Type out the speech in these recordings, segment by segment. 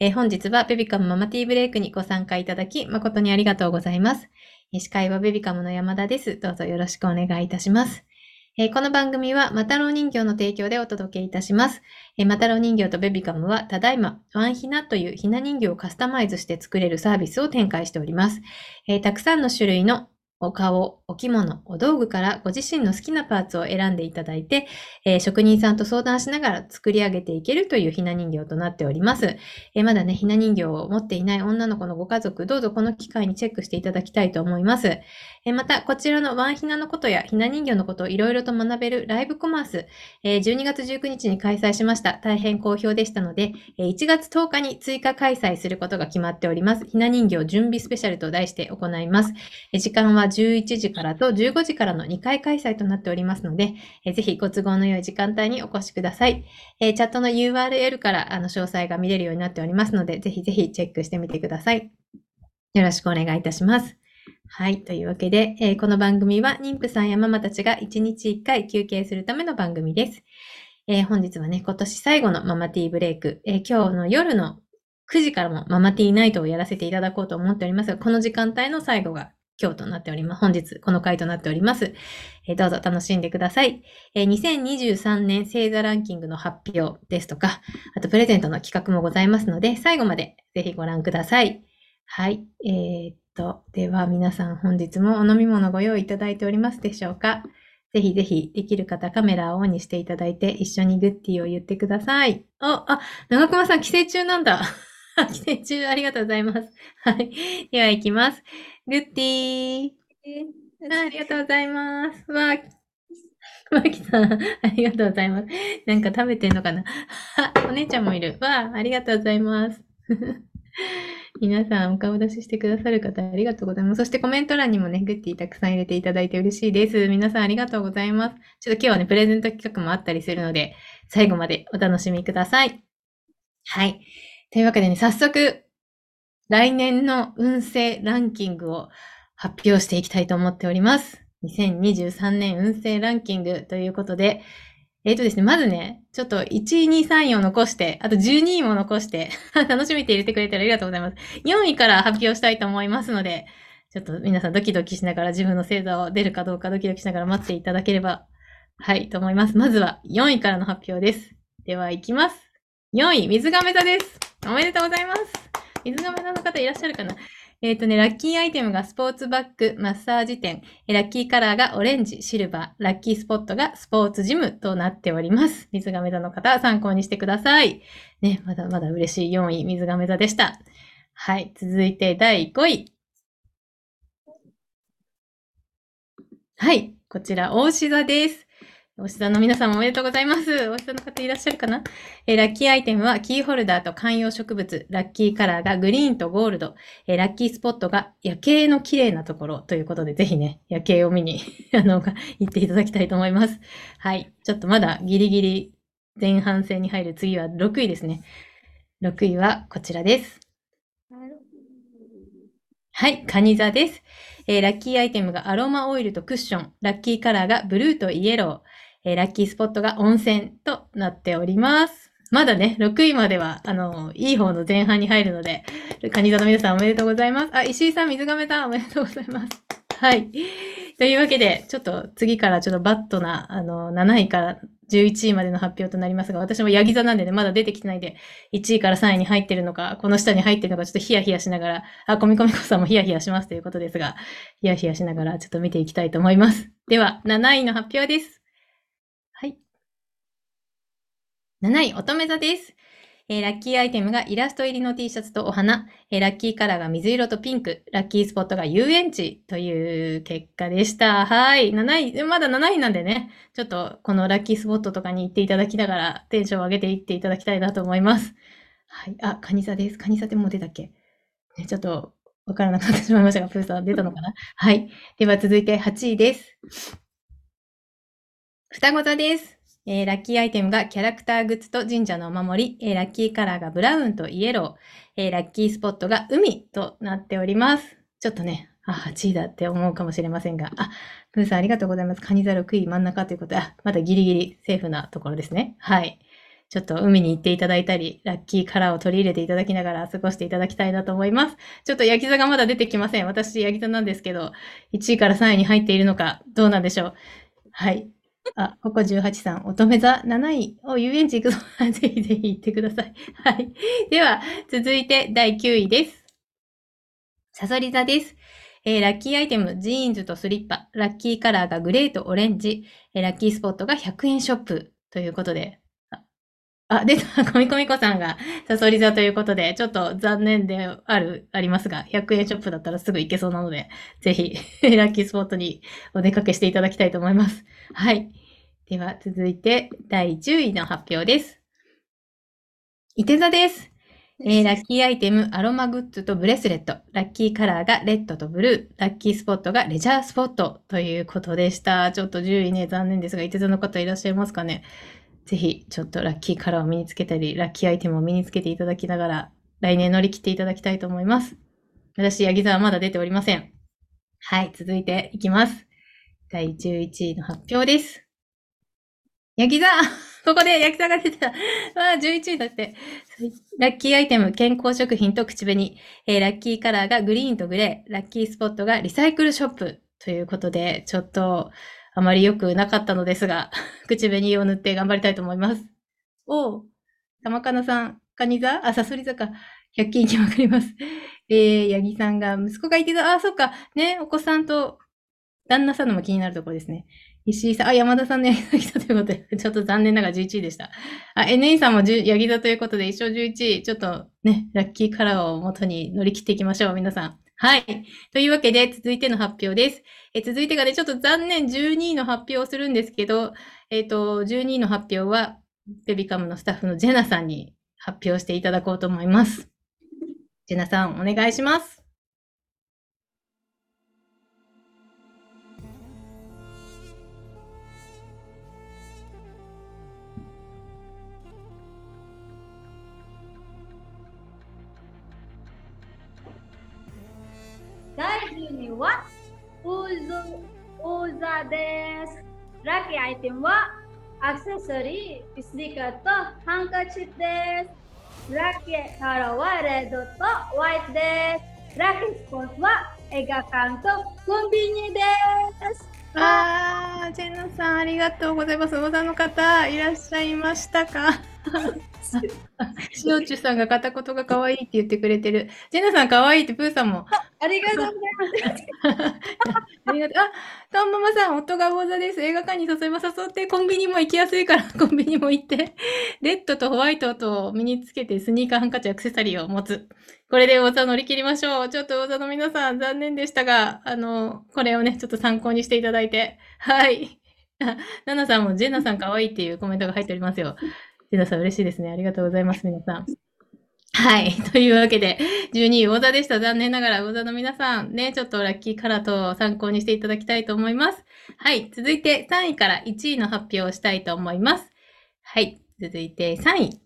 えー、本日はベビカムママティーブレイクにご参加いただき、誠にありがとうございます。司会はベビカムの山田です。どうぞよろしくお願いいたします。え、この番組は、マタロウ人形の提供でお届けいたします。えー、マタロウ人形とベビカムは、ただいま、ワンヒナというひな人形をカスタマイズして作れるサービスを展開しております。え、たくさんの種類のお顔、お着物、お道具からご自身の好きなパーツを選んでいただいて、えー、職人さんと相談しながら作り上げていけるというひな人形となっております。えー、まだね、ひな人形を持っていない女の子のご家族、どうぞこの機会にチェックしていただきたいと思います。えー、また、こちらのワンひなのことやひな人形のことをいろいろと学べるライブコマース、え12月19日に開催しました。大変好評でしたので、え1月10日に追加開催することが決まっております。ひな人形準備スペシャルと題して行います。え時間は11時からと15時からの2回開催となっておりますので、えぜひご都合の良い時間帯にお越しください。えチャットの URL からあの詳細が見れるようになっておりますので、ぜひぜひチェックしてみてください。よろしくお願いいたします。はい。というわけで、えー、この番組は妊婦さんやママたちが1日1回休憩するための番組です。えー、本日はね、今年最後のママティーブレイク、えー、今日の夜の9時からもママティーナイトをやらせていただこうと思っておりますが、この時間帯の最後が今日となっております。本日、この回となっております。えー、どうぞ楽しんでください、えー、2023年星座ランキングの発表ですとか、あとプレゼントの企画もございますので、最後までぜひご覧ください。はい。えー、っと、では皆さん本日もお飲み物ご用意いただいておりますでしょうかぜひぜひできる方カメラをオンにしていただいて一緒にグッティを言ってください。あ、あ、長熊さん帰省中なんだ。帰省中ありがとうございます。はい。では行きます。グッティー。ありがとうございます。わー、マキさん、ありがとうございます。なんか食べてんのかな お姉ちゃんもいる。わあ、ありがとうございます。皆さん、お顔出ししてくださる方、ありがとうございます。そしてコメント欄にもね、グッティたくさん入れていただいて嬉しいです。皆さん、ありがとうございます。ちょっと今日はね、プレゼント企画もあったりするので、最後までお楽しみください。はい。というわけでね、早速、来年の運勢ランキングを発表していきたいと思っております。2023年運勢ランキングということで、えっ、ー、とですね、まずね、ちょっと1位、2、3、4残して、あと12位も残して、楽しみて入れてくれてありがとうございます。4位から発表したいと思いますので、ちょっと皆さんドキドキしながら自分の星座を出るかどうかドキドキしながら待っていただければ、はい、と思います。まずは4位からの発表です。では、いきます。4位、水亀座です。おめでとうございます。水亀座の方いらっしゃるかな？えっ、ー、とね、ラッキーアイテムがスポーツバッグ、マッサージ店、ラッキーカラーがオレンジ、シルバー、ラッキースポットがスポーツジムとなっております。水亀座の方、参考にしてください。ね、まだまだ嬉しい4位、水亀座でした。はい、続いて第5位。はい、こちら、大志座です。おし座の皆さんもおめでとうございます。おし座の方いらっしゃるかな、えー、ラッキーアイテムはキーホルダーと観葉植物、ラッキーカラーがグリーンとゴールド、えー、ラッキースポットが夜景の綺麗なところということで、ぜひね、夜景を見に あの、行っていただきたいと思います。はい。ちょっとまだギリギリ前半戦に入る次は6位ですね。6位はこちらです。はい、カニ座です。えー、ラッキーアイテムがアロマオイルとクッション、ラッキーカラーがブルーとイエロー、えー、ラッキースポットが温泉となっております。まだね、6位までは、あの、いい方の前半に入るので、カニ座の皆さんおめでとうございます。あ、石井さん、水亀さん、おめでとうございます。はい。というわけで、ちょっと次からちょっとバットな、あの、7位から11位までの発表となりますが、私もヤギ座なんでね、まだ出てきてないで、1位から3位に入ってるのか、この下に入ってるのか、ちょっとヒヤヒヤしながら、あ、コミコミコさんもヒヤヒヤしますということですが、ヒヤヒヤしながらちょっと見ていきたいと思います。では、7位の発表です。7位、乙女座です。えー、ラッキーアイテムがイラスト入りの T シャツとお花、えー、ラッキーカラーが水色とピンク、ラッキースポットが遊園地という結果でした。はい。7位、まだ7位なんでね、ちょっとこのラッキースポットとかに行っていただきながらテンションを上げていっていただきたいなと思います。はい。あ、カニ座です。カニ座ってもう出たっけ？ね、ちょっとわからなくなってしまいましたが、プーさん出たのかな？はい。では続いて8位です。双子座です。えー、ラッキーアイテムがキャラクターグッズと神社のお守り、えー、ラッキーカラーがブラウンとイエロー、えー、ラッキースポットが海となっております。ちょっとね、あ、8位だって思うかもしれませんが、あ、プーさんありがとうございます。カニザ6位真ん中ということで、まだギリギリセーフなところですね。はい。ちょっと海に行っていただいたり、ラッキーカラーを取り入れていただきながら過ごしていただきたいなと思います。ちょっとヤギ座がまだ出てきません。私、ヤギ座なんですけど、1位から3位に入っているのか、どうなんでしょう。はい。あ、ここ18さん、乙女座7位。お、遊園地行くぞ。ぜひぜひ行ってください。はい。では、続いて第9位です。サソリ座です。えー、ラッキーアイテム、ジーンズとスリッパ。ラッキーカラーがグレーとオレンジ。えー、ラッキースポットが100円ショップ。ということで。あ、出た、コミコミコさんがサソリ座ということで、ちょっと残念である、ありますが、100円ショップだったらすぐ行けそうなので、ぜひ、ラッキースポットにお出かけしていただきたいと思います。はい。では、続いて、第10位の発表です。いて座です。えー、ラッキーアイテム、アロマグッズとブレスレット。ラッキーカラーがレッドとブルー。ラッキースポットがレジャースポットということでした。ちょっと10位ね、残念ですが、いて座の方いらっしゃいますかねぜひ、ちょっとラッキーカラーを身につけたり、ラッキーアイテムを身につけていただきながら、来年乗り切っていただきたいと思います。私、ヤギ座はまだ出ておりません。はい、続いていきます。第11位の発表です。ヤギ座 ここで焼き座が出た。わあ、11位だって。ラッキーアイテム、健康食品と口紅。えー、ラッキーカラーがグリーンとグレー。ラッキースポットがリサイクルショップ。ということで、ちょっと、あまり良くなかったのですが、口紅を塗って頑張りたいと思います。おう、玉かなさん、カニ座？あ、サソリ座か。100均にわかります。えー、ヤギさんが、息子がいてた。あ、そっか。ね、お子さんと旦那さんのも気になるところですね。石井さん、あ、山田さんのヤギ座来たということで、ちょっと残念ながら11位でした。あ、NE さんもヤギ座ということで、一生11位、ちょっとね、ラッキーカラーを元に乗り切っていきましょう、皆さん。はい。というわけで、続いての発表です。え続いてがね、ちょっと残念12位の発表をするんですけど、えっ、ー、と、12位の発表は、ベビカムのスタッフのジェナさんに発表していただこうと思います。ジェナさん、お願いします。はウズウザです。ラッキーアイテムはアクセサリー、スニーカーとハンカチです。ラッキーカラーはレッドとホワイトです。ラッキースポーツは映画館とコンビニです。あー、ジェンナさんありがとうございます。おばさんの方、いらっしゃいましたか？しおちゅさんが片言が可愛い。って言ってくれてる。ジェナさん可愛い。ってプーさんも。ありがとうござい。ます。ありがとう。あ、トンママさん、夫が王座です。映画館に誘い。も誘って、コンビニも行きやすい。から、コンビニも行って、レッドとホワイトと身につけてスニーカー、ハンカチ、アクセサリーを持つ。これで王座乗り切りましょう。ちょっと王座の皆さん、残念でしたが、あの、これをね、ちょっと参考にしてい。ただい。て。はい。ナナさんもジェナさん可愛い。ってい。うコメントが入っておりますよ。ジナさん嬉しいですね。ありがとうございます、皆さん。はい。というわけで、12位、王座でした。残念ながら、王座の皆さん、ね、ちょっとラッキーカラーと参考にしていただきたいと思います。はい。続いて、3位から1位の発表をしたいと思います。はい。続いて、3位。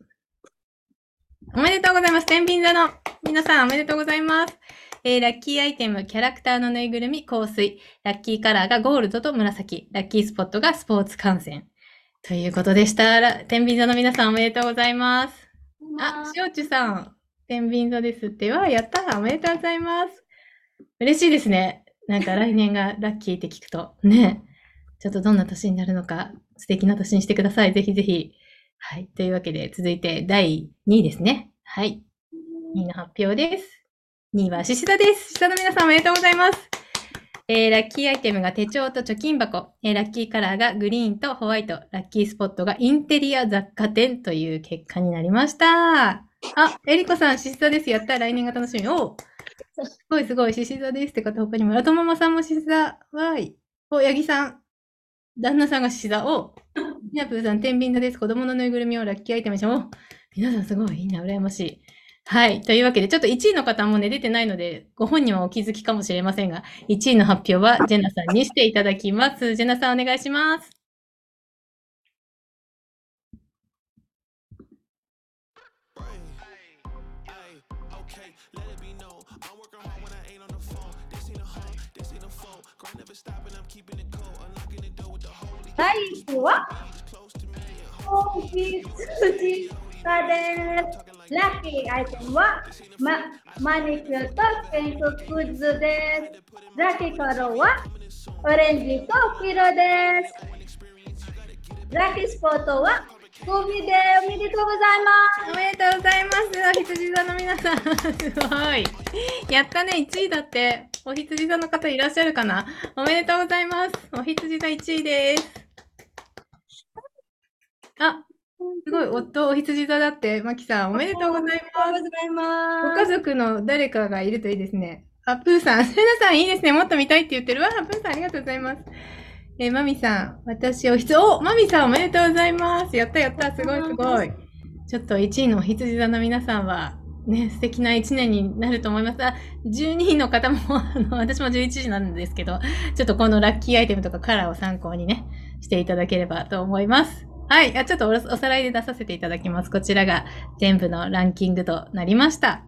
おめでとうございます。天秤座の皆さん、おめでとうございます。えー、ラッキーアイテム、キャラクターのぬいぐるみ、香水。ラッキーカラーがゴールドと紫。ラッキースポットがスポーツ観戦。ということでした。天秤座の皆さんおめでとうございます。あ、しおちさん、天秤座ですって。わ、やったおめでとうございます。嬉しいですね。なんか来年がラッキーって聞くと。ね。ちょっとどんな年になるのか、素敵な年にしてください。ぜひぜひ。はい。というわけで、続いて第2位ですね。はい。2位の発表です。2位は獅子座です。獅子座の皆さんおめでとうございます。えー、ラッキーアイテムが手帳と貯金箱、えー、ラッキーカラーがグリーンとホワイト、ラッキースポットがインテリア雑貨店という結果になりました。あ、えりこさん、獅子座です。やった来年が楽しみ。おすごいすごい、獅子座ですって方他にも、ラトママさんも獅子座。わーい。お、ヤギさん。旦那さんが獅子座。お、みなぷーさん、天秤座です。子供のぬいぐるみをラッキーアイテムにしお、皆さんすごいいいな、羨ましい。はい。というわけで、ちょっと1位の方もね、出てないので、ご本人はお気づきかもしれませんが、1位の発表はジェナさんにしていただきます。ジェナさんお願いします。第1はラッキーアイテムは、ま、マニキュアとペイントグッズです。ラッキーカラーはオレンジと黄色です。ラッキースポットは海でおめでとうございます。おめでとうございます。お羊座の皆さん。すごい。やったね、1位だって。お羊座の方いらっしゃるかなおめでとうございます。お羊座1位です。あ、すごい。夫、お羊座だって。マキさん、おめでとうございおめでとうます。ございご家ます。族の誰かがいるといいですね。あ、プーさん。セナさんいいですね。もっと見たいって言ってるわ。プーさんありがとうございます。えーマミさん、私おひつ、おマミさんおめでとうございます。やったやった。すごいすごい。ちょっと1位のお羊座の皆さんは、ね、素敵な1年になると思います。あ、12位の方も、あの、私も11時なんですけど、ちょっとこのラッキーアイテムとかカラーを参考にね、していただければと思います。はい。あちょっとおおさらいで出させていただきます。こちらが全部のランキングとなりました。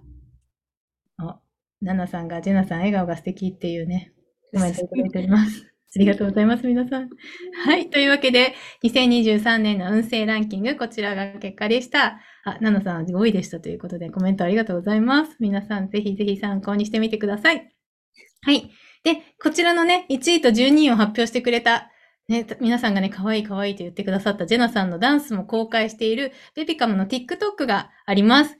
お、ナナさんが、ジェナさん笑顔が素敵っていうね、コメントいただいております。ありがとうございます、皆さん。はい。というわけで、2023年の運勢ランキング、こちらが結果でした。あ、ナナさん5位でしたということで、コメントありがとうございます。皆さん、ぜひぜひ参考にしてみてください。はい。で、こちらのね、1位と12位を発表してくれた、ね、皆さんがね、可愛い可愛いと言ってくださったジェナさんのダンスも公開しているベビカムの TikTok があります。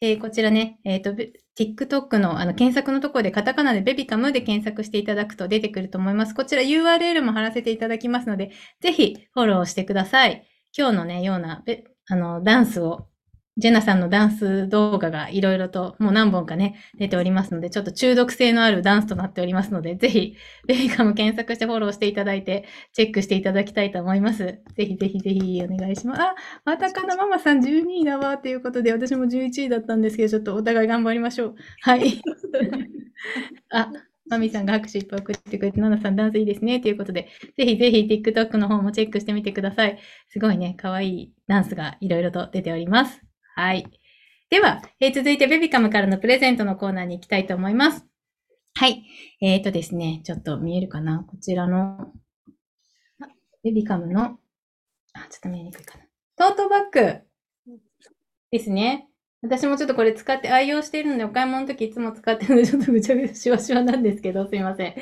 えーこちらね、えっ、と、TikTok のあの検索のところでカタカナでベビカムで検索していただくと出てくると思います。こちら URL も貼らせていただきますので、ぜひフォローしてください。今日のね、ような、あの、ダンスを、ジェナさんのダンス動画がいろいろともう何本かね、出ておりますので、ちょっと中毒性のあるダンスとなっておりますので、ぜひ、ベビカム検索してフォローしていただいて、チェックしていただきたいと思います。ぜひぜひぜひお願いします。あ、またかなママさん12位だわということで、私も11位だったんですけど、ちょっとお互い頑張りましょう。はい。あ、マミさんが拍手いっぱい送ってくれて、ナナさんダンスいいですね。ということで、ぜひぜひ TikTok の方もチェックしてみてください。すごいね、可愛いダンスがいろいろと出ております。はい。では、えー続いてベビカムからのプレゼントのコーナーに行きたいと思います。はい。えーとですね、ちょっと見えるかな？こちらの、ベビカムの、あ、ちょっと見えにくいかな。トートバッグですね。私もちょっとこれ使って愛用しているので、お買い物の時いつも使ってるので、ちょっとぐちゃぐちゃしわしわなんですけど、すいません。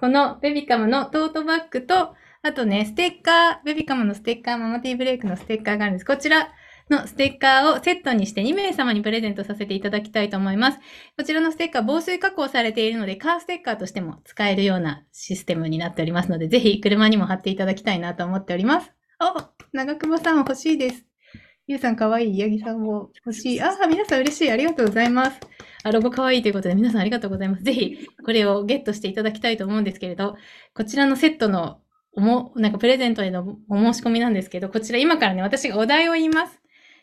このベビカムのトートバッグと、あとね、ステッカー、ベビカムのステッカー、ママティーブレイクのステッカーがあるんです。こちらのステッカーをセットにして2名様にプレゼントさせていただきたいと思います。こちらのステッカー、防水加工されているので、カーステッカーとしても使えるようなシステムになっておりますので、ぜひ車にも貼っていただきたいなと思っております。お、長久保さん欲しいです。ゆうさんかわいい、ヤギさんも欲しい。ああ、皆さん嬉しい。ありがとうございます。あ、ロゴかわいいということで、皆さんありがとうございます。ぜひ、これをゲットしていただきたいと思うんですけれど、こちらのセットのおも、なんかプレゼントへのお申し込みなんですけど、こちら今からね、私がお題を言います。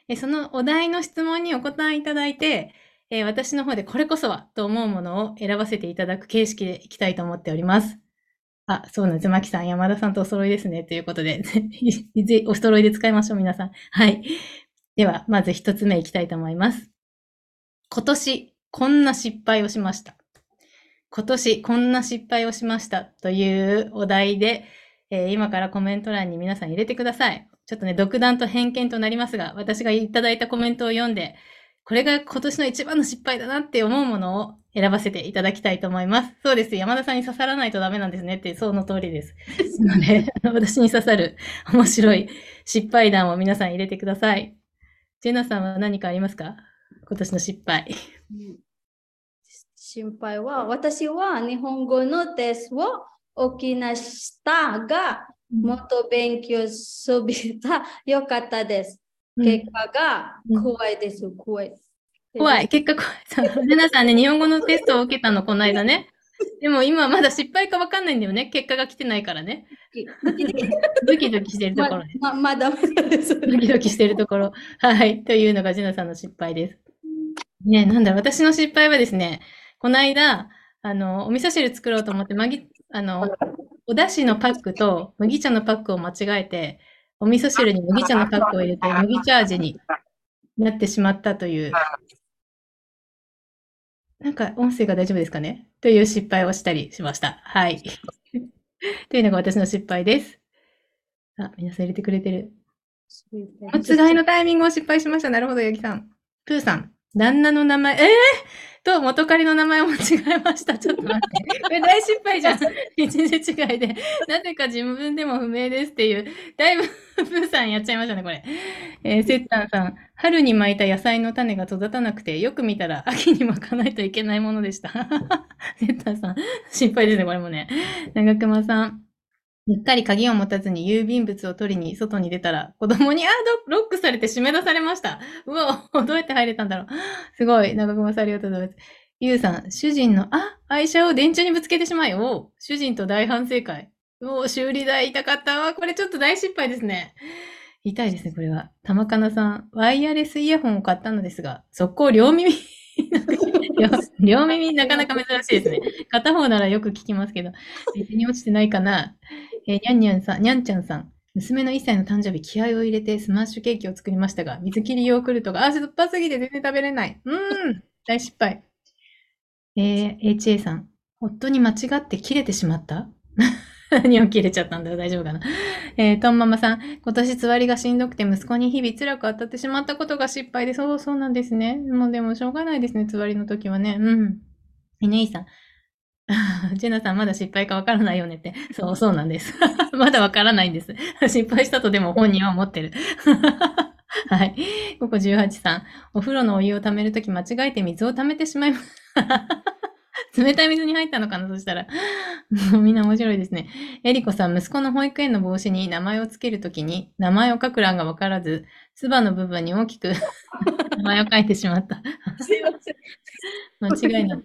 えそのお題の質問にお答えいただいて、え私の方でこれこそはと思うものを選ばせていただく形式でいきたいと思っております。あ、そうなんです。マキさん、山田さんとお揃いですね。ということで、ぜひお揃いで使いましょう、皆さん。はい。では、まず一つ目いきたいと思います。今年、こんな失敗をしました。今年、こんな失敗をしましたというお題で、えー今からコメント欄に皆さん入れてください。ちょっとね、独断と偏見となりますが、私がいただいたコメントを読んで、これが今年の一番の失敗だなって思うものを選ばせていただきたいと思います。そうです。山田さんに刺さらないとダメなんですねって、その通りです。なので、私に刺さる面白い失敗談を皆さん入れてください。ジェナさんは何かありますか？今年の失敗。心配は、私は日本語のテストを起きなしたが、もっと勉強すびたよかったです。結果が怖いです。怖い。怖い。結果怖い。そうジェナさんね、日本語のテストを受けたの、この間ね。でも今まだ失敗かわかんないんだよね。結果が来てないからね。ドキドキ してるところです。ままだまだです。ドキドキしてるところ。はい。というのがジェナさんの失敗です。ねなんだろう、私の失敗はですね、この間、あの、お味噌汁作ろうと思って、まぎ、あの、お出汁のパックと麦茶のパックを間違えて、お味噌汁に麦茶のパックを入れて、麦茶味になってしまったという、なんか音声が大丈夫ですかね？という失敗をしたりしました。はい。というのが私の失敗です。あ、皆さん入れてくれてる。おつがいのタイミングを失敗しました。なるほど、ヤギさん。プーさん。旦那の名前、えー、と元彼の名前を間違えました。ちょっと待って。これ大失敗じゃん。一日違いで。なぜか自分でも不明ですっていう。だいぶ、プーさんやっちゃいましたね、これ。えー、セッタンさん。春に巻いた野菜の種が育たなくて、よく見たら秋に巻かないといけないものでした。セッタンさん。失敗ですね、これもね。長熊さん。うっかり鍵を持たずに郵便物を取りに外に出たら、子供に、あ、ロックされて締め出されました。うわ、どうやって入れたんだろう。すごい。長熊さんありがとうございます。ゆうさん、主人の、あ、愛車を電柱にぶつけてしまい、お主人と大反省会。お修理代痛かったわ。これちょっと大失敗ですね。痛いですね、これは。玉かなさん、ワイヤレスイヤホンを買ったのですが、速攻両耳 両耳なかなか珍しいですね。片方ならよく聞きますけど、別に落ちてないかな。えー、にゃんにゃんさん、にゃんちゃんさん。娘の1歳の誕生日、気合を入れてスマッシュケーキを作りましたが、水切りヨーグルトが、あ、酸っぱすぎて全然食べれない。うん、大失敗。えー、HA さん。夫に間違って切れてしまった？何を切れちゃったんだ？よ、大丈夫かな？えー、トンママさん。今年つわりがしんどくて息子に日々辛く当たってしまったことが失敗で、そうそうなんですね。もうでもしょうがないですね、つわりの時はね。うん。犬井さん。ジェナさん、まだ失敗かわからないよねって。そう、そうなんです。まだわからないんです。失敗したとでも本人は思ってる。はい。ここ18さん。お風呂のお湯を溜めるとき間違えて水を溜めてしまいます。冷たい水に入ったのかなそしたら。みんな面白いですね。エリコさん、息子の保育園の帽子に名前をつけるときに、名前を書く欄がわからず、つばの部分に大きく名前を書いてしまった。すいません。間違いない。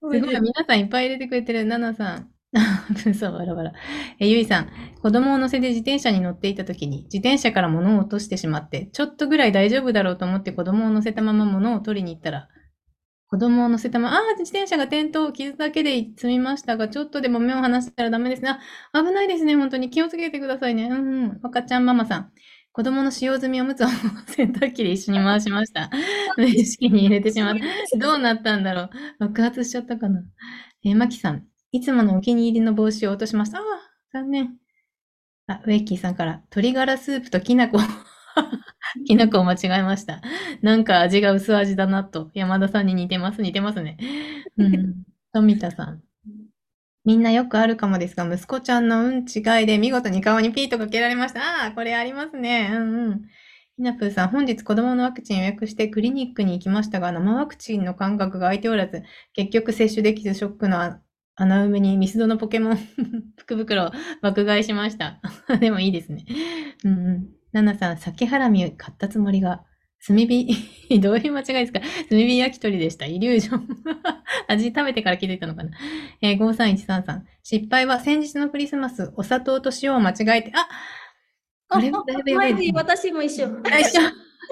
すごい、皆さんいっぱい入れてくれてる。ナナさん。そう、バラバラ。え、ゆいさん。子供を乗せて自転車に乗っていた時に、自転車から物を落としてしまって、ちょっとぐらい大丈夫だろうと思って子供を乗せたまま物を取りに行ったら、子供を乗せたまま、ああ、自転車が転倒、傷だけで済みましたが、ちょっとでも目を離したらダメですね。あ、危ないですね。本当に気をつけてくださいね。うんうん。赤ちゃんママさん。子供の使用済みおむつを洗濯機で一緒に回しました。無意識に入れてしまった。どうなったんだろう。爆発しちゃったかな。えー、マキさん。いつものお気に入りの帽子を落としました。ああ、残念。あ、ウェッキーさんから、鶏ガラスープときな粉。きな粉を間違えました。なんか味が薄味だなと。山田さんに似てます、似てますね。うん。富田さん。みんなよくあるかもですが、息子ちゃんのうん違いで見事に顔にピーとかけられました。ああ、これありますね。うんうん。ひなぷーさん、本日子供のワクチン予約してクリニックに行きましたが、生ワクチンの間隔が空いておらず、結局接種できずショックの 穴埋めにミスドのポケモン福 袋を爆買いしました。でもいいですね。うんうん。ナナさん、酒ハラミ買ったつもりが、炭火、どういう間違いですか？炭火焼き鳥でした。イリュージョン。味食べてから気づいたのかな？えー、53133さん。失敗は先日のクリスマス、お砂糖と塩を間違えて、あこれもだいぶやばいね。私も一緒。一緒。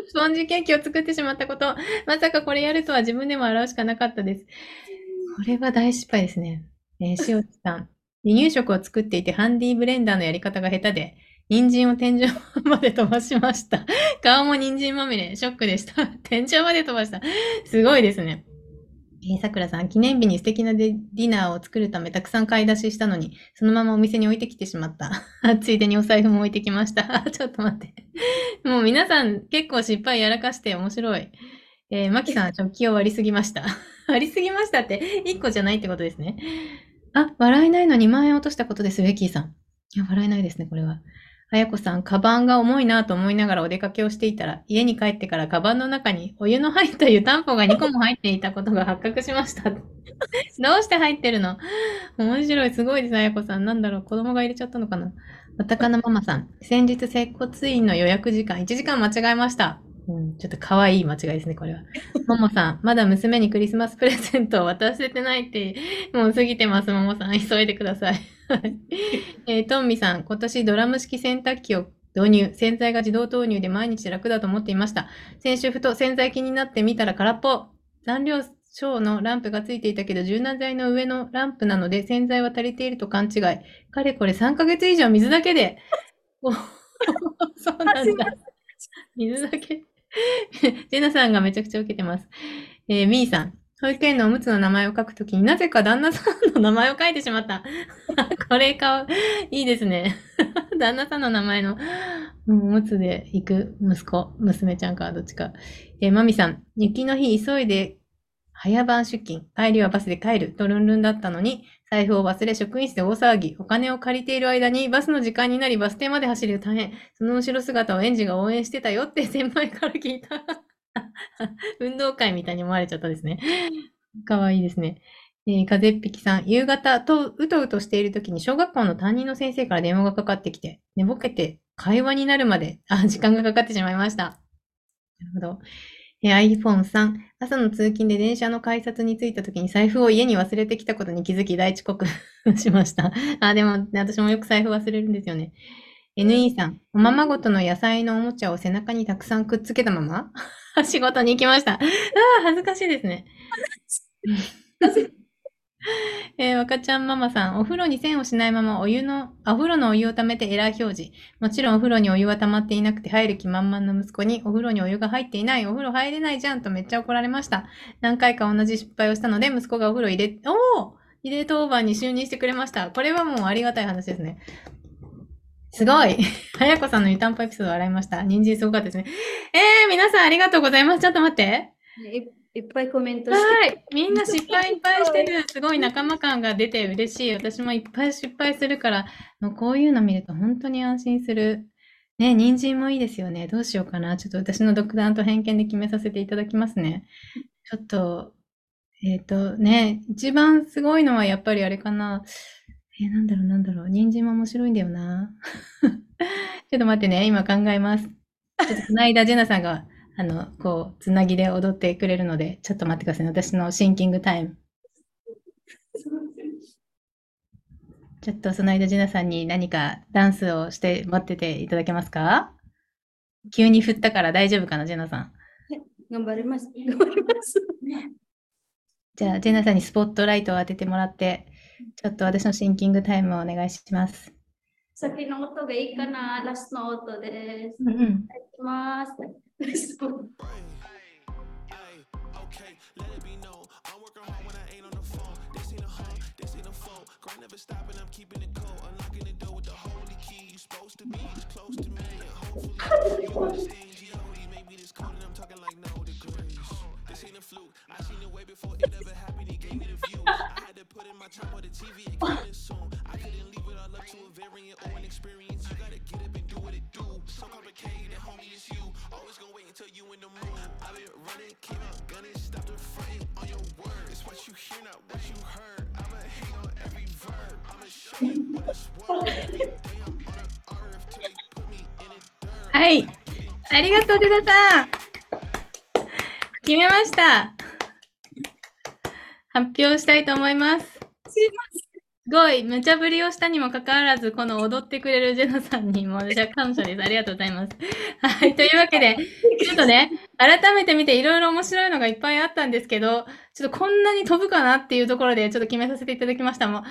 スポンジケーキを作ってしまったこと。まさかこれやるとは自分でも洗うしかなかったです。これは大失敗ですね。えー、塩地さん。離乳食を作っていてハンディブレンダーのやり方が下手で、人参を天井まで飛ばしました。顔も人参まみれ。ショックでした。天井まで飛ばした。すごいですね。えー、さくらさん、記念日に素敵なディナーを作るためたくさん買い出ししたのに、そのままお店に置いてきてしまった。ついでにお財布も置いてきました。ちょっと待って。もう皆さん結構失敗やらかして面白い。えー、マキさん、食器を割りすぎました。割りすぎましたって1個じゃないってことですね。あ、笑えないの2万円落としたことです、ウェキーさん。いや、笑えないですね、これは。あやこさん、カバンが重いなと思いながらお出かけをしていたら、家に帰ってからカバンの中にお湯の入った湯たんぽが2個も入っていたことが発覚しました。どうして入ってるの？面白い、すごいです、あやこさん。なんだろう、子供が入れちゃったのかな？わたかなママさん、先日接骨院の予約時間1時間間違えました。うん、ちょっと可愛い間違いですね、これは。ももさん、まだ娘にクリスマスプレゼントを渡せてないって、もう過ぎてます、ももさん。急いでください。えー、トンミさん、今年ドラム式洗濯機を導入。洗剤が自動投入で毎日楽だと思っていました。先週ふと洗剤気になってみたら空っぽ。残量小のランプがついていたけど、柔軟剤の上のランプなので洗剤は足りていると勘違い。かれこれ3ヶ月以上水だけで。そうなんだ。水だけ。ジェナさんがめちゃくちゃ受けてます。えー、ミーさん。保育園のおむつの名前を書くときになぜか旦那さんの名前を書いてしまった。これか、いいですね。旦那さんの名前のおむつで行く息子、娘ちゃんか、どっちか。えー、まみさん、雪の日急いで早番出勤、帰りはバスで帰るとルンルンだったのに、財布を忘れ職員室で大騒ぎ、お金を借りている間にバスの時間になりバス停まで走る大変。その後ろ姿を園児が応援してたよって 先輩から聞いた。運動会みたいに思われちゃったですね。かわいいですね。えー、風っぴきさん、夕方とうとうとしている時に小学校の担任の先生から電話がかかってきて、寝ぼけて会話になるまで、あ、時間がかかってしまいました。なるほど。えー、iPhone3、朝の通勤で電車の改札に着いた時に財布を家に忘れてきたことに気づき大遅刻 しました。あ、でも、私もよく財布忘れるんですよね。NE さん、おままごとの野菜のおもちゃを背中にたくさんくっつけたまま 仕事に行きました。ああ、恥ずかしいですね。えー、若ちゃんママさん、お風呂に栓をしないままお湯の、お風呂のお湯を溜めてエラー表示。もちろんお風呂にお湯は溜まっていなくて入る気満々の息子にお風呂にお湯が入っていない、お風呂入れないじゃんとめっちゃ怒られました。何回か同じ失敗をしたので息子がお風呂入れ、おお入れ当番に就任してくれました。これはもうありがたい話ですね。すごい。はやこさんの湯たんぽエピソード笑いました。人参すごかったですね。えー、皆さんありがとうございます。ちょっと待って。いっぱいコメントして。みんな失敗いっぱいしてる。すごい仲間感が出て嬉しい。私もいっぱい失敗するから、もうこういうの見ると本当に安心する。ね、人参もいいですよね。どうしようかな。ちょっと私の独断と偏見で決めさせていただきますね。ちょっと、えっ、ー、とね、一番すごいのはやっぱりあれかな。えー、なんだろうなんだろう。人参も面白いんだよな。ちょっと待ってね。今考えます。ちょっとこの間、ジェナさんがあの、こう、つなぎで踊ってくれるので、ちょっと待ってください、ね。私のシンキングタイム。ちょっとその間、ジナさんに何かダンスをして待ってていただけますか？急に振ったから大丈夫かな、ジェナさん。頑張ります。頑張ります。じゃあ、ジェナさんにスポットライトを当ててもらって、ちょっと私のシンキングタイムをお願いします。先の音がいいかなラストの音です。うん、うん。きます。Never stopping, I'm keeping it cold. Unlocking the door with the holy key. You supposed to be this close to me. And hopefully you understand. G.O.D. Maybe this cold and I'm talking like no degrees. This ain't a fluke. I seen it way before it ever happened. He gave me the view. I had to put in my time on the TV. It coming soon. I couldn't leave it all up to a variant or an experience. You gotta get up and do what it do. So complicated, homie, it's you. Always gonna wait until you in the mood. I've been running, came out gunning, stopped the fronting on your word. It's what you hear, not what you heard. I'ma hate on every verb. I'ma show you what it's worth. はい。ありがとう、デダさん。決めました。発表したいと思います。すいません。すごい、無茶ぶりをしたにもかかわらず、この踊ってくれるジェナさんにも私は感謝です。ありがとうございます。はい、というわけで、ちょっとね、改めて見ていろいろ面白いのがいっぱいあったんですけど、ちょっとこんなに飛ぶかなっていうところでちょっと決めさせていただきました。もう、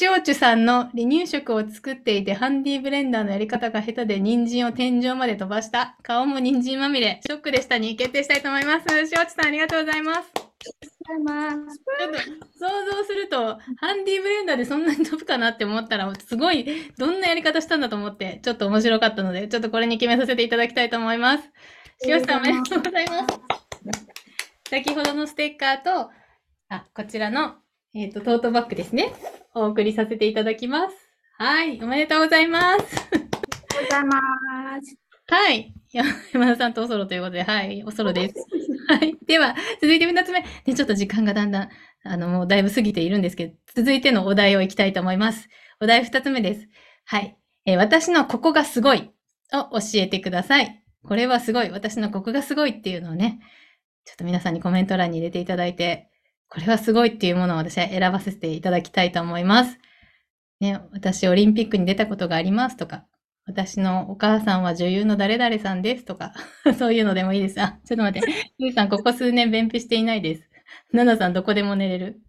塩チュさんの離乳食を作っていて、ハンディブレンダーのやり方が下手で人参を天井まで飛ばした。顔も人参まみれ。ショックでしたに決定したいと思います。塩チュさんありがとうございます。います。ちょっと想像すると、ハンディブレンダーでそんなに飛ぶかなって思ったら、すごい、どんなやり方したんだと思って、ちょっと面白かったので、ちょっとこれに決めさせていただきたいと思います。しさんおめでとうございます。先ほどのステッカーと、あ、こちらの、えっ、ー、と、トートバッグですね。お送りさせていただきます。はい、おめでとうございます。ありがとうございます。はい。山田さんとおそろということで、はい、おそろです。はい。では、続いて二つ目。ね、ちょっと時間がだんだん、あの、もうだいぶ過ぎているんですけど、続いてのお題をいきたいと思います。お題二つ目です。はい。えー、私のここがすごいを教えてください。これはすごい。私のここがすごいっていうのをね、ちょっと皆さんにコメント欄に入れていただいて、これはすごいっていうものを私は選ばせていただきたいと思います。ね、私オリンピックに出たことがありますとか、私のお母さんは女優の誰々さんですとか、そういうのでもいいです。あ、ちょっと待って。ゆうさん、ここ数年便秘していないです。ななさん、どこでも寝れる？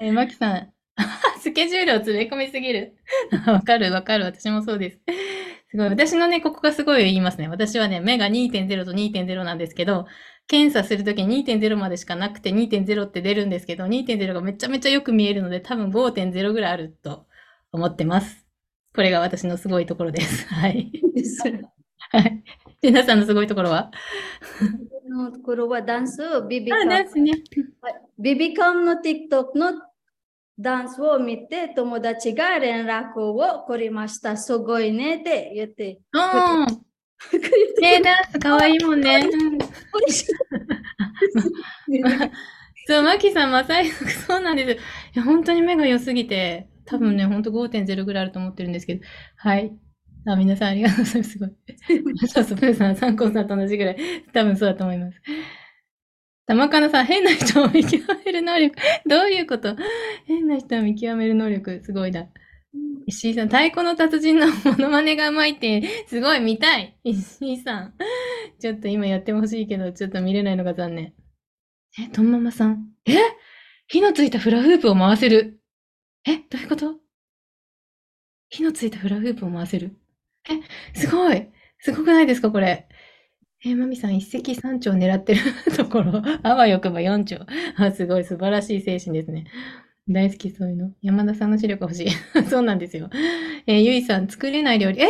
えまきさん、スケジュールを詰め込みすぎる。わかるわかる。私もそうです。すごい。私のね、ここがすごい言いますね。私はね、目が2.0と2.0なんですけど、検査するときに2.0までしかなくて2.0って出るんですけど、2.0がめちゃめちゃよく見えるので、多分5.0ぐらいあると思ってます。これが私のすごいところです。はい。はい。皆さんのすごいところは？のところはダンス、ビビカあ、ムですね。ビビカムの TikTok のダンスを見て友達が連絡をくれました。すごいねって言って。うん。ねダンスかわいいもんね。うん そう、マキさん、マサイ族、そうなんですよ。いや、本当に目が良すぎて、多分ね、本当5.0ぐらいあると思ってるんですけど。はい。あ、皆さんありがとうございます。すごい。そうそう、プーさん、サンコンさんと同じぐらい、多分そうだと思います。玉かなさん、変な人を見極める能力。どういうこと？変な人を見極める能力、すごいだ。石井さん、太鼓の達人のモノマネがうまいって、すごい見たい。石井さん。ちょっと今やってほしいけど、ちょっと見れないのが残念。え、とんままさん。え？火のついたフラフープを回せる。え、どういうこと？火のついたフラフープを回せる？え、すごい。すごくないですか、これ？え、まみさん、一石三鳥狙ってるところ。あわよくば四鳥。あ、すごい、素晴らしい精神ですね。大好きそういうの。山田さんの視力欲しい。そうなんですよ。えーゆいさん、作れない料理。えー、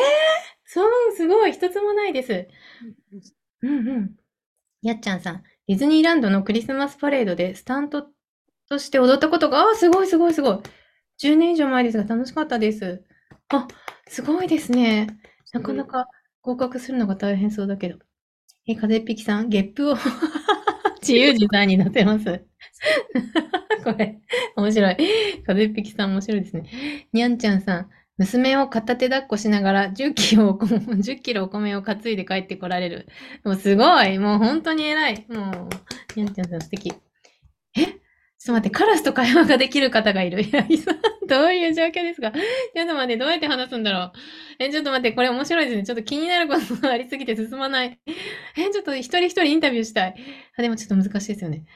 そう、すごい、一つもないです。うんうん。やっちゃんさん、ディズニーランドのクリスマスパレードでスタントとして踊ったことが、あ、すごいすごいすごい。10年以上前ですが楽しかったです。あ、すごいですね。なかなか合格するのが大変そうだけど。え、風邪っぴきさん、ゲップを 自由自在に乗せます。これ、面白い。風邪っぴきさん面白いですね。にゃんちゃんさん、娘を片手抱っこしながら10キロお米10キロお米を担いで帰ってこられる。もうすごい。もう本当に偉い。もう、にゃんちゃんさん素敵。ちょっと待って、カラスと会話ができる方がいる。いや、どういう状況ですか？ちょっと待って、どうやって話すんだろう？え、ちょっと待って、これ面白いですね。ちょっと気になることがありすぎて進まない。え、ちょっと一人一人インタビューしたい。あ、でもちょっと難しいですよね。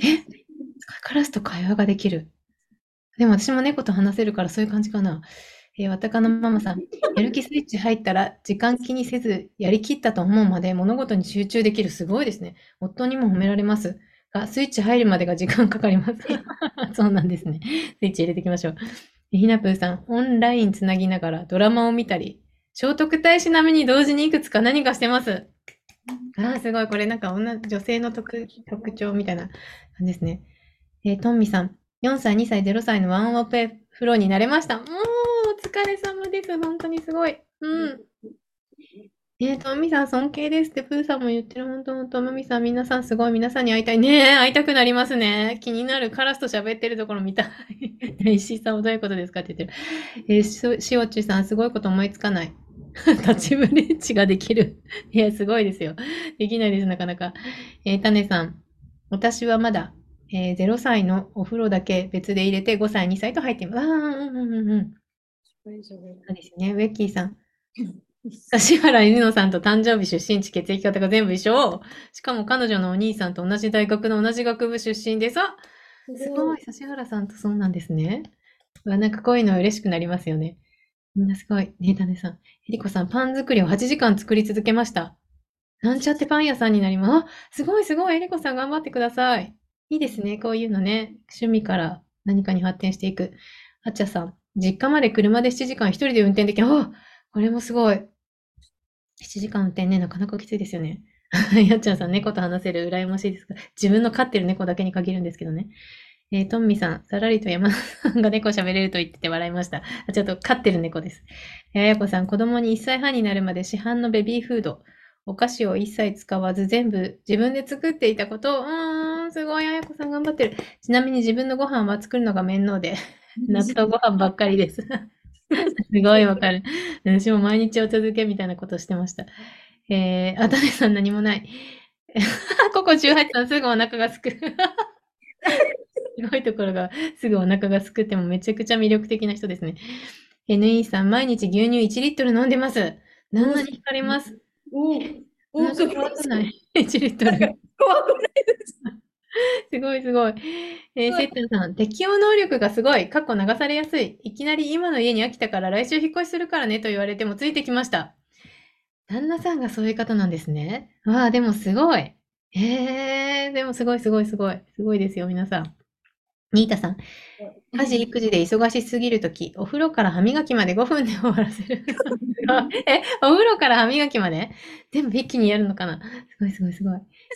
えカラスと会話ができる。でも私も猫と話せるからそういう感じかな。えー、わたかのママさん、やる気スイッチ入ったら時間気にせずやりきったと思うまで物事に集中できる。すごいですね。夫にも褒められます。が、スイッチ入るまでが時間かかります。そうなんですね。スイッチ入れていきましょう。えひなぷーさん、オンラインつなぎながらドラマを見たり、聖徳太子並みに同時にいくつか何かしてます。あー、すごい。これなんか女女性の特特徴みたいな感じですね。えートンミさん、4歳、2歳、0歳のワンオペフローになれました。もう、お疲れ様です。本当にすごい。うん。えー、トンミさん、尊敬ですって、プーさんも言ってる。本当、本当、マミさん、皆さん、すごい。皆さんに会いたい。ねえ、会いたくなりますね。気になる。カラスと喋ってるところ見たい。石井さんはどういうことですかって言ってる。えー、しおしおちさん、すごいこと思いつかない。立ちブレッジができる。いや、すごいですよ。できないです、なかなか。えー、タネさん、私はまだ、えー0歳のお風呂だけ別で入れて5歳、2歳と入っています。ああ、うんうんうんうん。そうですね。ウェッキーさん。指原犬野さんと誕生日、出身地、血液型が全部一緒。しかも彼女のお兄さんと同じ大学の同じ学部出身です。あすごい。指原さんとそうなんですね。なんかこういうの嬉しくなりますよね。みんなすごい。ね、タネさん。えりこさん、パン作りを8時間作り続けました。なんちゃってパン屋さんになります。あ、すごいすごい。えりこさん頑張ってください。いいですね。こういうのね。趣味から何かに発展していく。あっちゃさん。実家まで車で7時間一人で運転できる。あ、これもすごい。7時間運転ね、なかなかきついですよね。やっちゃんさん、猫と話せる羨ましいですが、自分の飼ってる猫だけに限るんですけどね。えートンミさん、さらりと山田さんが猫喋れると言ってて笑いました。あちょっと飼ってる猫です。えあやこさん、子供に1歳半になるまで市販のベビーフード、お菓子を一切使わず全部自分で作っていたことを、うーん、すごい、あやこさん頑張ってる。ちなみに自分のご飯は作るのが面倒で、納豆ご飯ばっかりです。すごいわかる。私も毎日お続けみたいなことしてました。えー、あたねさん何もない。ここ18さんすぐお腹がすく。すごいところがすぐお腹がすくってもめちゃくちゃ魅力的な人ですね。NE さん、毎日牛乳1リットル飲んでます。旦那に惹かれます？おおなんか怖くない ?1 リットル。怖くないです。すごいすごい。えー、セッタンさん、適応能力がすごい。過去流されやすい。いきなり今の家に飽きたから来週引っ越しするからねと言われてもついてきました。旦那さんがそういう方なんですね。わあ、でもすごい。えー、でもすごいすごいすごい。すごいですよ、皆さん。ニータさん。家事、育児で忙しすぎるとき、お風呂から歯磨きまで5分で終わらせる。え、お風呂から歯磨きまで？全部一気にやるのかな？すごいすごいすごい。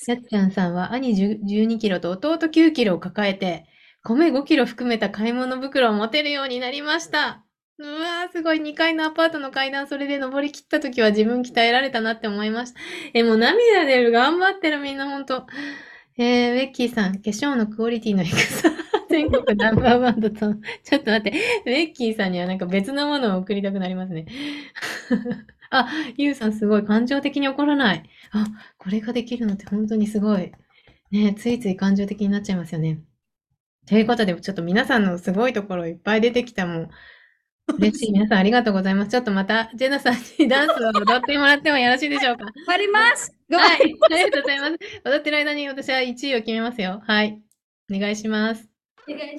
やっちゃんさんは兄12キロと弟9キロを抱えて、米5キロ含めた買い物袋を持てるようになりました。うわー、すごい。2階のアパートの階段、それで登り切った時は自分鍛えられたなって思いました。え、もう涙出る。頑張ってる、みんな、ほんと。えー、ベッキーさん、化粧のクオリティの低さ。全国ナンバーワンだと、ちょっと待って、ベッキーさんにはなんか別のものを送りたくなりますね。あ、ユウさんすごい。感情的に怒らない。あ、これができるのって本当にすごい。ねついつい感情的になっちゃいますよね。ということで、ちょっと皆さんのすごいところいっぱい出てきたもん。嬉しい。皆さんありがとうございます。ちょっとまた、ジェナさんにダンスを踊ってもらってもよろしいでしょうか。やりますはい。ありがとうございます。踊ってる間に私は1位を決めますよ。はい。お願いします。You guys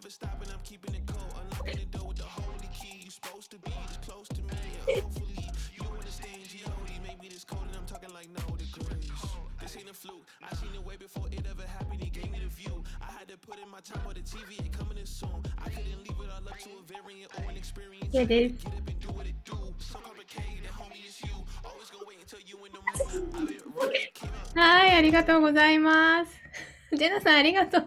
never stopping, I'm keeping it cold. The door with the holy key. You supposed to be this close to me, hopefully you understand. G.O.D. made me this cold, and I'm talking like no degrees. This ain't a fluke. I seen it way before it ever happened. He gave me the view. I had to put in my time on the TV. and coming in soon. I couldn't leave it all up to a variant or an experience. Yeah, dude. Get up and do what it do. はい、ありがとうございます。ジェナさん、ありがとう。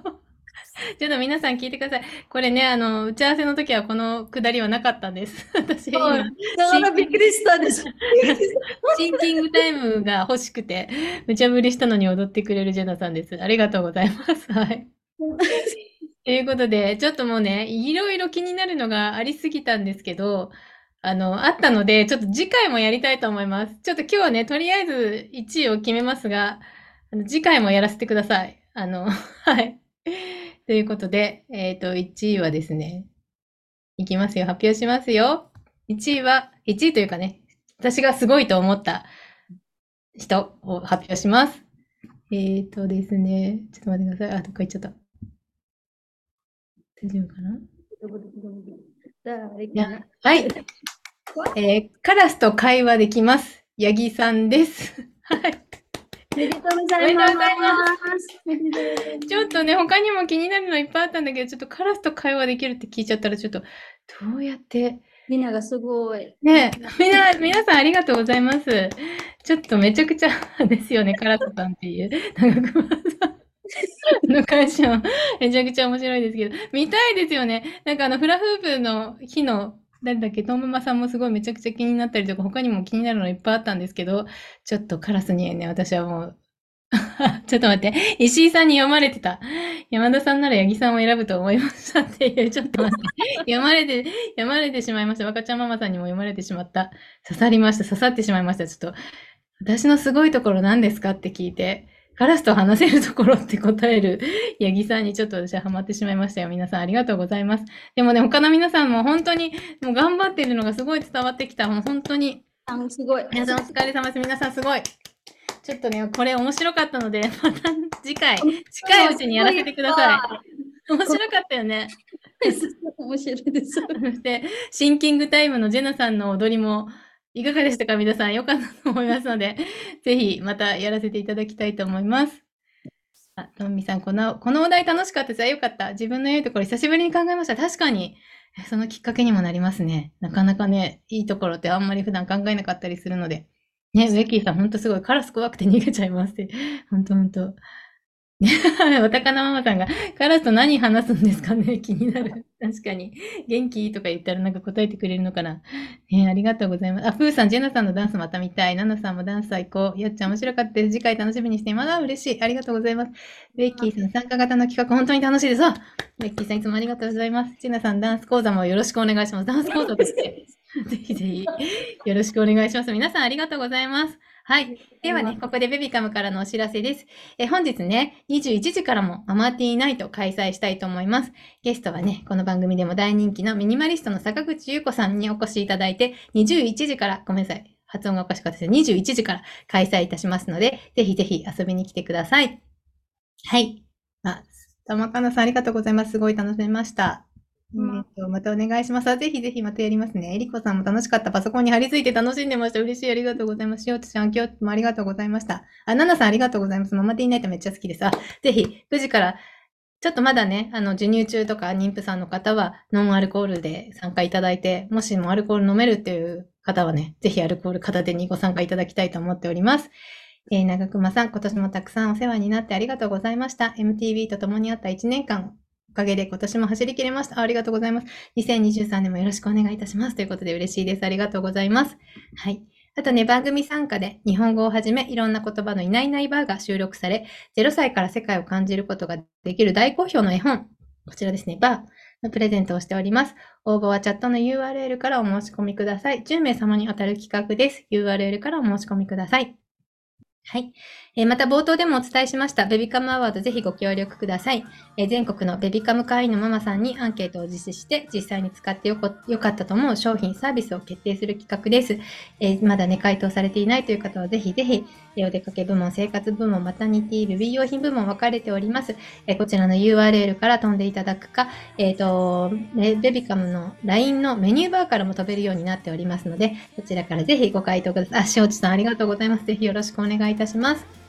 ちょっと皆さん聞いてください。これね、あの、打ち合わせの時はこのくだりはなかったんです。私、今。びっくりしたんです。シンキングタイムが欲しくて、無茶ぶりしたのに踊ってくれるジェナさんです。ありがとうございます。はい。ということで、ちょっともうね、いろいろ気になるのがありすぎたんですけど、あの、あったので、ちょっと次回もやりたいと思います。ちょっと今日はね、とりあえず1位を決めますが、あの次回もやらせてください。あの、はい。ということで、えっ、ー、と、1位はですね、いきますよ。発表しますよ。1位は、1位というかね、私がすごいと思った人を発表します。えっ、ー、とですね、ちょっと待ってください。あ、どっか行っちゃった。大丈夫かな？はい。えー、カラスと会話できます。ヤギさんです。はい。おめでとうございます。ちょっとね、他にも気になるのいっぱいあったんだけど、ちょっとカラスと会話できるって聞いちゃったら、ちょっと、どうやって？みんながすごい。ねみんな、皆さんありがとうございます。ちょっとめちゃくちゃですよね、カラスさんっていう。長熊さんの会社めちゃくちゃ面白いですけど、見たいですよね。なんかあの、フラフープの日の誰だっけ、トンママさんもすごいめちゃくちゃ気になったりとか、他にも気になるのいっぱいあったんですけど、ちょっとカラスにね、私はもう ちょっと待って。石井さんに読まれてた。山田さんなら八木さんを選ぶと思いましたっていう、ちょっと待って。読まれて、読まれてしまいました。若ちゃんママさんにも読まれてしまった。刺さりました。刺さってしまいました。ちょっと、私のすごいところ何ですかって聞いて、カラスと話せるところって答える 八木さんにちょっと私はハマってしまいましたよ。皆さんありがとうございます。でもね、他の皆さんも本当にもう頑張ってるのがすごい伝わってきた。もう本当に。あすごい。皆さんお疲れ様です。皆さんすごい。ちょっとね、これ面白かったので、また次回、近いうちにやらせてください。面白かったよね。面白いです。そして、シンキングタイムのジェナさんの踊りも、いかがでしたか皆さん。よかったと思いますので、ぜひまたやらせていただきたいと思います。あ、とみさん、この、このお題楽しかったです。よかった。自分の良いところ久しぶりに考えました。確かに、そのきっかけにもなりますね。なかなかね、いいところってあんまり普段考えなかったりするので。ね、ベッキーさん、ほんとすごい。カラス怖くて逃げちゃいますって。ほんとほんと。おたかなママさんが、カラスと何話すんですかね？気になる。確かに。元気とか言ったらなんか答えてくれるのかな？ねありがとうございます。あ、プーさん、ジェナさんのダンスまた見たい。ナナさんもダンス最高。やっちゃん面白かったです。次回楽しみにしています。あ、嬉しい。ありがとうございます。ベッキーさん、参加型の企画、本当に楽しいです。あ、ベッキーさん、いつもありがとうございます。ジェナさん、ダンス講座もよろしくお願いします。ダンス講座として。ぜひぜひ、よろしくお願いします。皆さん、ありがとうございます。はい。ではね、ここでベビカムからのお知らせです。え本日ね、21時からもアマーティーナイト開催したいと思います。ゲストはね、この番組でも大人気のミニマリストの坂口優子さんにお越しいただいて、21時から、ごめんなさい。発音がおかしかったです。21時から開催いたしますので、ぜひぜひ遊びに来てください。はい。あ、玉かなさんありがとうございます。すごい楽しみました。えーと、またお願いします。あぜひぜひまたやりますね。えりこさんも楽しかった。パソコンに貼り付いて楽しんでました。嬉しい。ありがとうございます。しおつちゃん、今日もありがとうございました。あ、ななさんありがとうございます。ママティーナイトめっちゃ好きです。あ、ぜひ、9時から、ちょっとまだね、あの、授乳中とか妊婦さんの方は、ノンアルコールで参加いただいて、もしもアルコール飲めるっていう方はね、ぜひアルコール片手にご参加いただきたいと思っております。えー、長熊さん、今年もたくさんお世話になってありがとうございました。MTV と共にあった1年間、おかげで今年も走り切れました。ありがとうございます。2023年もよろしくお願いいたします。ということで嬉しいです。ありがとうございます。はい。あとね、番組参加で日本語をはじめいろんな言葉のいないいないバーが収録され、0歳から世界を感じることができる大好評の絵本、こちらですね、バーのプレゼントをしております。応募はチャットの URL からお申し込みください。10名様に当たる企画です。URL からお申し込みください。はい。えまた冒頭でもお伝えしました、ベビカムアワードぜひご協力ください。え全国のベビカム会員のママさんにアンケートを実施して、実際に使ってよこよかったと思う商品、サービスを決定する企画です。えまだね、回答されていないという方はぜひぜひ、えお出かけ部門、生活部門、マタニティ、ベビー用品部門分かれております。えこちらの URL から飛んでいただくか、えっ、と、ベビカムの LINE のメニューバーからも飛べるようになっておりますので、こちらからぜひご回答ください。あ、しおちさんありがとうございます。ぜひよろしくお願いいたします。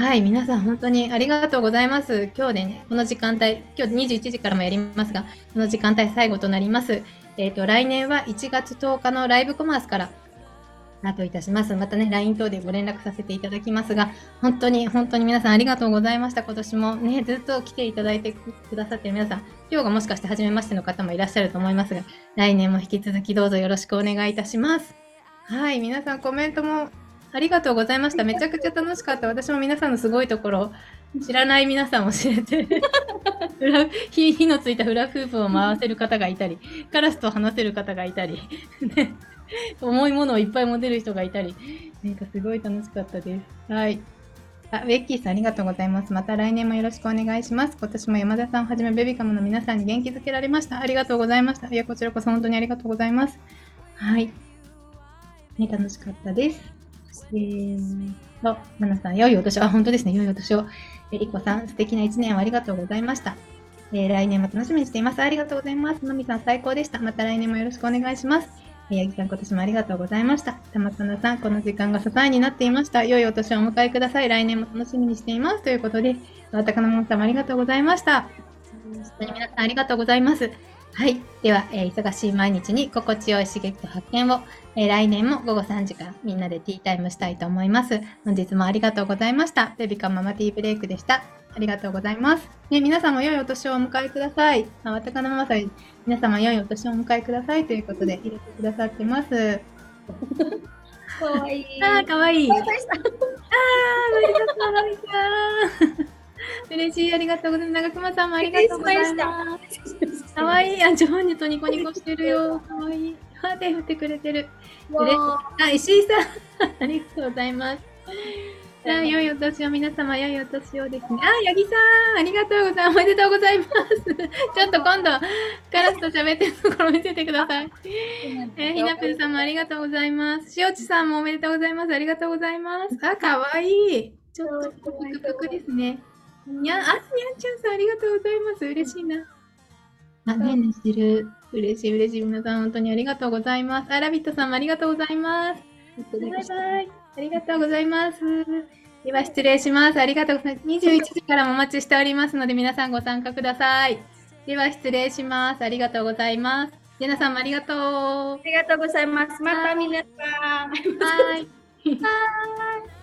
はい、皆さん本当にありがとうございます。今日でね、この時間帯、今日21時からもやりますが、この時間帯最後となります。えっ、と、来年は1月10日のライブコマースからスタートいたします。またね、LINE 等でご連絡させていただきますが、本当に、本当に皆さんありがとうございました。今年もね、ずっと来ていただいてくださってる皆さん、今日がもしかして初めましての方もいらっしゃると思いますが、来年も引き続きどうぞよろしくお願いいたします。はい、皆さんコメントもありがとうございました。めちゃくちゃ楽しかった。私も皆さんのすごいところ、知らない皆さんを知れて、火火のついたフラフープを回せる方がいたり、カラスと話せる方がいたり、ね、重いものをいっぱい持てる人がいたり、なんかすごい楽しかったです。はい。あ、ベッキーさんありがとうございます。また来年もよろしくお願いします。今年も山田さんをはじめベビカムの皆さんに元気づけられました。ありがとうございました。いや、こちらこそ本当にありがとうございます。はい。ね、楽しかったです。えーと、マナさん、良いお年を、あ、本当ですね、良いお年を。えりこさん、素敵な一年をありがとうございました。えー来年も楽しみにしています。ありがとうございます。のみさん、最高でした。また来年もよろしくお願いします。えー八木さん、今年もありがとうございました。たまたなさん、この時間が支えになっていました。良いお年をお迎えください。来年も楽しみにしています。ということで、わたかのもさんもありがとうございました。本当に皆さんありがとうございます。はい。では、えー忙しい毎日に心地よい刺激と発見を、えー来年も午後3時からみんなでティータイムしたいと思います。本日もありがとうございました。ベビカママティーブレイクでした。ありがとうございます。ね、皆さんも良いお年をお迎えください。あ、わたかのママさん、皆様良いお年をお迎えくださいということで入れてくださってます。かわいい。あー、かわいい。あありがとう、のりさん。嬉しい、ありがとうございます。長熊さんもありがとうございます。かわいい。あ、ジョーニとニコニコしてるよ。かわいい。あ、手振ってくれてる。わーあ、石井さん。ありがとうございます。あ、良いお年を、皆様、良いお年をですね。あ、八木さん。ありがとうございます。おめでとうございます。ちょっと今度、カラスと喋ってるところ見せてください。えーひなぷんさんもありがとうございます。しおちさんもおめでとうございます。ありがとうございます。あ、かわいい。ちょっとぷくぷくですね。にゃん、あ、にゃんちゃんさんありがとうございます。嬉しいな。あ、ねんねしてる？嬉しい嬉しい。皆さん本当にありがとうございます。あ、ラビットさんもありがとうございます。バイバイ。ありがとうございます。では失礼します。ありがとうございます。21時からもお待ちしておりますので皆さんご参加ください。では失礼します。ありがとうございます。ジェナさんもありがとう。ありがとうございます。また皆さん。はい。はい